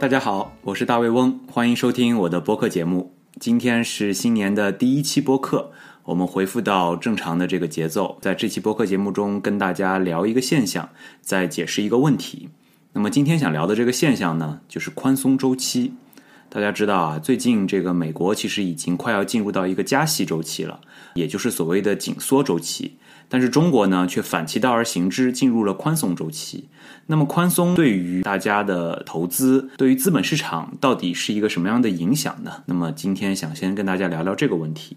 大家好，我是大卫翁，欢迎收听我的播客节目。今天是新年的第一期播客，我们恢复到正常的这个节奏，在这期播客节目中跟大家聊一个现象，再解释一个问题。那么今天想聊的这个现象呢，就是宽松周期。大家知道啊，最近这个美国其实已经快要进入到一个加息周期了，也就是所谓的紧缩周期。但是中国呢，却反其道而行之，进入了宽松周期。那么宽松对于大家的投资，对于资本市场到底是一个什么样的影响呢？那么今天想先跟大家聊聊这个问题。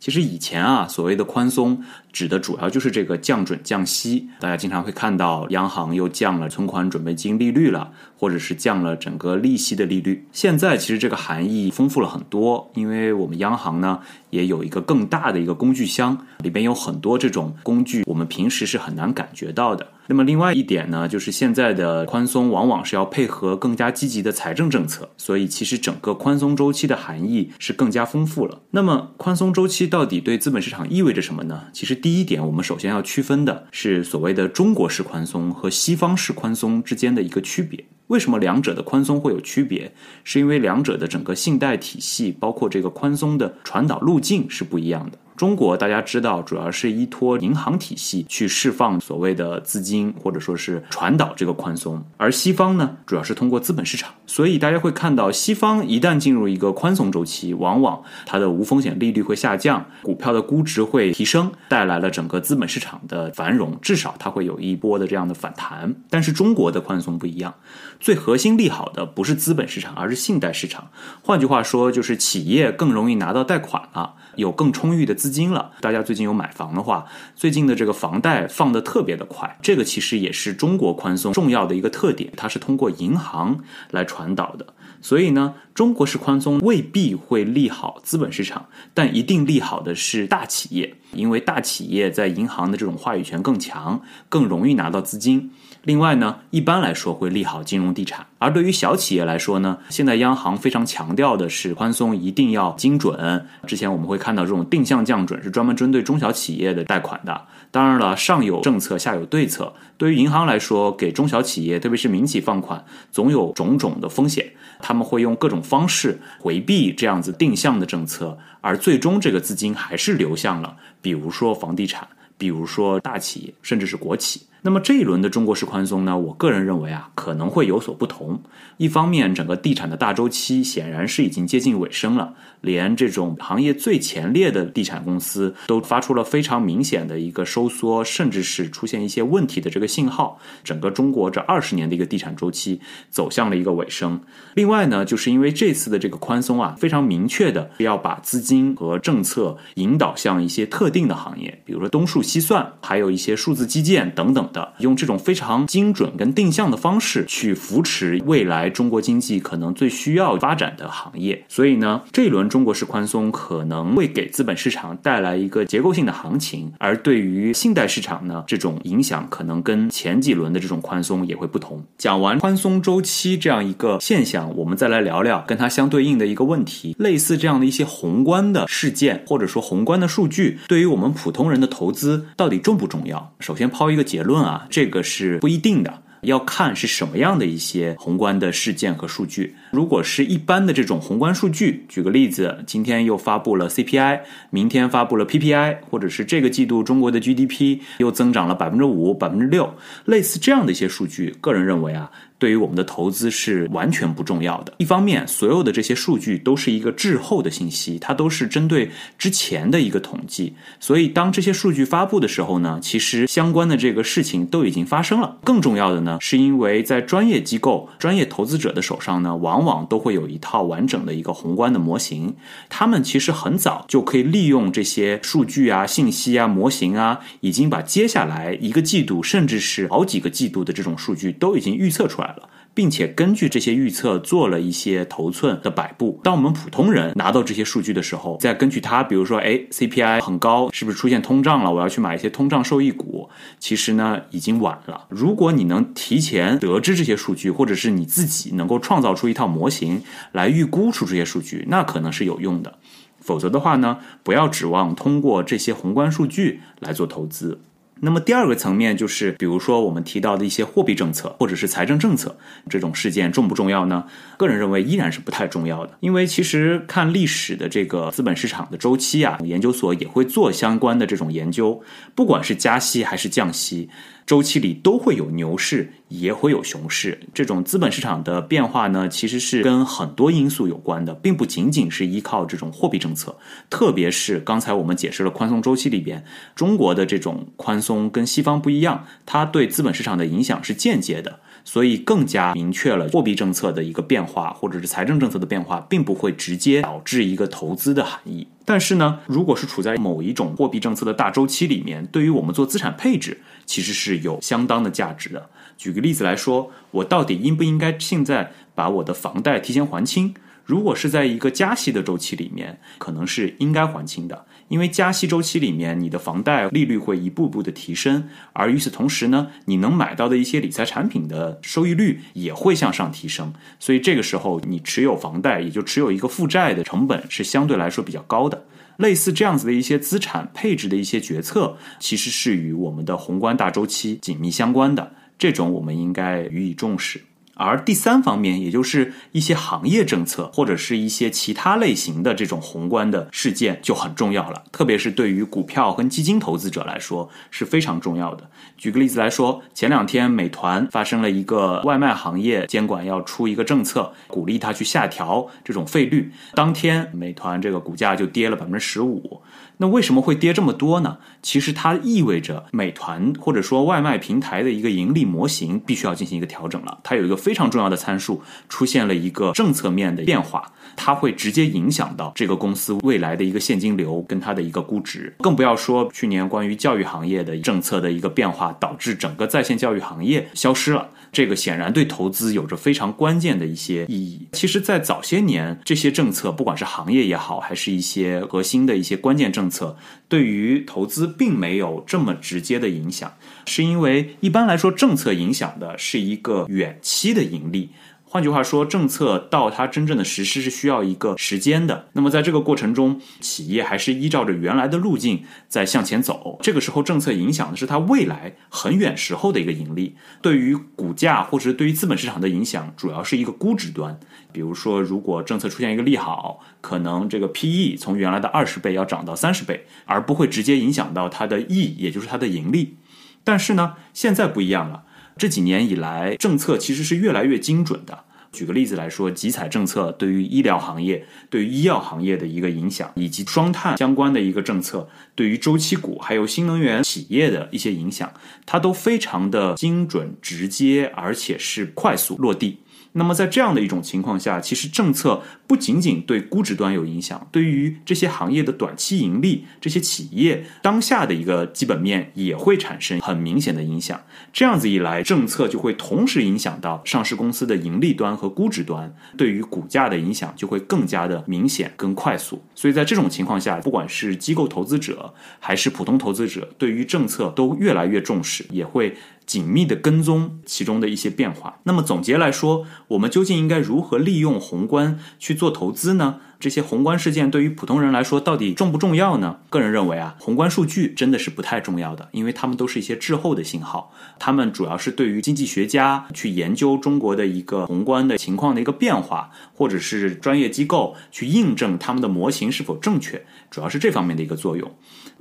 其实以前啊，所谓的宽松指的主要就是这个降准降息。大家经常会看到央行又降了存款准备金利率了，或者是降了整个利息的利率。现在其实这个含义丰富了很多，因为我们央行呢也有一个更大的一个工具箱，里边有很多这种工具，我们平时是很难感觉到的。那么另外一点呢，就是现在的宽松往往是要配合更加积极的财政政策，所以其实整个宽松周期的含义是更加丰富了。那么宽松周期到底对资本市场意味着什么呢？其实第一点，我们首先要区分的是所谓的中国式宽松和西方式宽松之间的一个区别。为什么两者的宽松会有区别？是因为两者的整个信贷体系，包括这个宽松的传导路径是不一样的。中国大家知道，主要是依托银行体系去释放所谓的资金，或者说是传导这个宽松；而西方呢，主要是通过资本市场。所以大家会看到，西方一旦进入一个宽松周期，往往它的无风险利率会下降，股票的估值会提升，带来了整个资本市场的繁荣，至少它会有一波的这样的反弹。但是中国的宽松不一样，最核心利好的不是资本市场，而是信贷市场。换句话说，就是企业更容易拿到贷款了。有更充裕的资金了。大家最近有买房的话，最近的这个房贷放的特别的快，这个其实也是中国宽松重要的一个特点，它是通过银行来传导的。所以呢，中国式宽松未必会利好资本市场，但一定利好的是大企业，因为大企业在银行的这种话语权更强，更容易拿到资金。另外呢，一般来说会利好金融地产。而对于小企业来说呢，现在央行非常强调的是宽松一定要精准。之前我们会看到这种定向降准是专门针对中小企业的贷款的。当然了，上有政策，下有对策。对于银行来说，给中小企业，特别是民企放款，总有种种的风险。他们会用各种方式回避这样子定向的政策，而最终这个资金还是流向了，比如说房地产，比如说大企业，甚至是国企。那么这一轮的中国式宽松呢？我个人认为啊，可能会有所不同。一方面，整个地产的大周期显然是已经接近尾声了，连这种行业最前列的地产公司都发出了非常明显的一个收缩，甚至是出现一些问题的这个信号。整个中国这二十年的一个地产周期走向了一个尾声。另外呢，就是因为这次的这个宽松啊，非常明确的要把资金和政策引导向一些特定的行业，比如说东数西算，还有一些数字基建等等。的用这种非常精准跟定向的方式去扶持未来中国经济可能最需要发展的行业，所以呢，这一轮中国式宽松可能会给资本市场带来一个结构性的行情，而对于信贷市场呢，这种影响可能跟前几轮的这种宽松也会不同。讲完宽松周期这样一个现象，我们再来聊聊跟它相对应的一个问题，类似这样的一些宏观的事件或者说宏观的数据，对于我们普通人的投资到底重不重要？首先抛一个结论。啊，这个是不一定的，要看是什么样的一些宏观的事件和数据。如果是一般的这种宏观数据，举个例子，今天又发布了 CPI，明天发布了 PPI，或者是这个季度中国的 GDP 又增长了百分之五、百分之六，类似这样的一些数据，个人认为啊。对于我们的投资是完全不重要的。一方面，所有的这些数据都是一个滞后的信息，它都是针对之前的一个统计。所以，当这些数据发布的时候呢，其实相关的这个事情都已经发生了。更重要的呢，是因为在专业机构、专业投资者的手上呢，往往往都会有一套完整的一个宏观的模型。他们其实很早就可以利用这些数据啊、信息啊、模型啊，已经把接下来一个季度，甚至是好几个季度的这种数据都已经预测出来了。并且根据这些预测做了一些头寸的摆布。当我们普通人拿到这些数据的时候，再根据它，比如说，哎，CPI 很高，是不是出现通胀了？我要去买一些通胀受益股。其实呢，已经晚了。如果你能提前得知这些数据，或者是你自己能够创造出一套模型来预估出这些数据，那可能是有用的。否则的话呢，不要指望通过这些宏观数据来做投资。那么第二个层面就是，比如说我们提到的一些货币政策或者是财政政策这种事件重不重要呢？个人认为依然是不太重要的，因为其实看历史的这个资本市场的周期啊，研究所也会做相关的这种研究，不管是加息还是降息。周期里都会有牛市，也会有熊市。这种资本市场的变化呢，其实是跟很多因素有关的，并不仅仅是依靠这种货币政策。特别是刚才我们解释了宽松周期里边，中国的这种宽松跟西方不一样，它对资本市场的影响是间接的。所以更加明确了货币政策的一个变化，或者是财政政策的变化，并不会直接导致一个投资的含义。但是呢，如果是处在某一种货币政策的大周期里面，对于我们做资产配置，其实是有相当的价值的。举个例子来说，我到底应不应该现在把我的房贷提前还清？如果是在一个加息的周期里面，可能是应该还清的。因为加息周期里面，你的房贷利率会一步步的提升，而与此同时呢，你能买到的一些理财产品的收益率也会向上提升，所以这个时候你持有房贷，也就持有一个负债的成本是相对来说比较高的。类似这样子的一些资产配置的一些决策，其实是与我们的宏观大周期紧密相关的，这种我们应该予以重视。而第三方面，也就是一些行业政策或者是一些其他类型的这种宏观的事件就很重要了，特别是对于股票跟基金投资者来说是非常重要的。举个例子来说，前两天美团发生了一个外卖行业监管要出一个政策，鼓励他去下调这种费率，当天美团这个股价就跌了百分之十五。那为什么会跌这么多呢？其实它意味着美团或者说外卖平台的一个盈利模型必须要进行一个调整了。它有一个非常重要的参数出现了一个政策面的变化，它会直接影响到这个公司未来的一个现金流跟它的一个估值。更不要说去年关于教育行业的政策的一个变化，导致整个在线教育行业消失了。这个显然对投资有着非常关键的一些意义。其实，在早些年，这些政策不管是行业也好，还是一些核心的一些关键政策，对于投资并没有这么直接的影响，是因为一般来说，政策影响的是一个远期的盈利。换句话说，政策到它真正的实施是需要一个时间的。那么在这个过程中，企业还是依照着原来的路径在向前走。这个时候，政策影响的是它未来很远时候的一个盈利。对于股价或者是对于资本市场的影响，主要是一个估值端。比如说，如果政策出现一个利好，可能这个 PE 从原来的二十倍要涨到三十倍，而不会直接影响到它的 E，也就是它的盈利。但是呢，现在不一样了。这几年以来，政策其实是越来越精准的。举个例子来说，集采政策对于医疗行业、对于医药行业的一个影响，以及双碳相关的一个政策对于周期股还有新能源企业的一些影响，它都非常的精准、直接，而且是快速落地。那么在这样的一种情况下，其实政策不仅仅对估值端有影响，对于这些行业的短期盈利、这些企业当下的一个基本面也会产生很明显的影响。这样子一来，政策就会同时影响到上市公司的盈利端和估值端，对于股价的影响就会更加的明显、更快速。所以在这种情况下，不管是机构投资者还是普通投资者，对于政策都越来越重视，也会。紧密的跟踪其中的一些变化。那么总结来说，我们究竟应该如何利用宏观去做投资呢？这些宏观事件对于普通人来说到底重不重要呢？个人认为啊，宏观数据真的是不太重要的，因为他们都是一些滞后的信号。他们主要是对于经济学家去研究中国的一个宏观的情况的一个变化，或者是专业机构去印证他们的模型是否正确，主要是这方面的一个作用。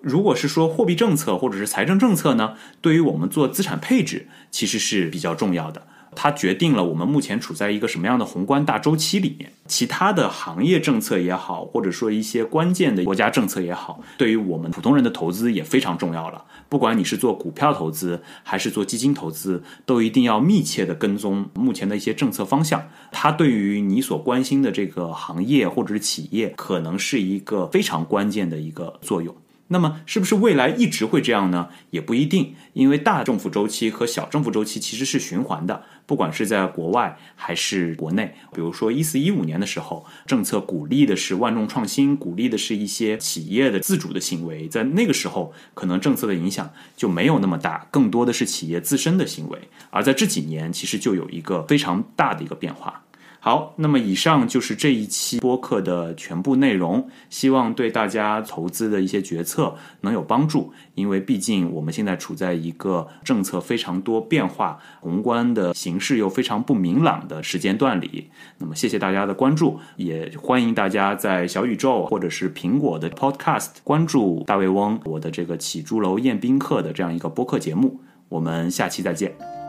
如果是说货币政策或者是财政政策呢，对于我们做资产配置其实是比较重要的。它决定了我们目前处在一个什么样的宏观大周期里面。其他的行业政策也好，或者说一些关键的国家政策也好，对于我们普通人的投资也非常重要了。不管你是做股票投资还是做基金投资，都一定要密切的跟踪目前的一些政策方向。它对于你所关心的这个行业或者是企业，可能是一个非常关键的一个作用。那么，是不是未来一直会这样呢？也不一定，因为大政府周期和小政府周期其实是循环的，不管是在国外还是国内。比如说一四一五年的时候，政策鼓励的是万众创新，鼓励的是一些企业的自主的行为，在那个时候，可能政策的影响就没有那么大，更多的是企业自身的行为。而在这几年，其实就有一个非常大的一个变化。好，那么以上就是这一期播客的全部内容，希望对大家投资的一些决策能有帮助。因为毕竟我们现在处在一个政策非常多变化、宏观的形势又非常不明朗的时间段里。那么，谢谢大家的关注，也欢迎大家在小宇宙或者是苹果的 Podcast 关注大卫翁我的这个起朱楼宴宾客的这样一个播客节目。我们下期再见。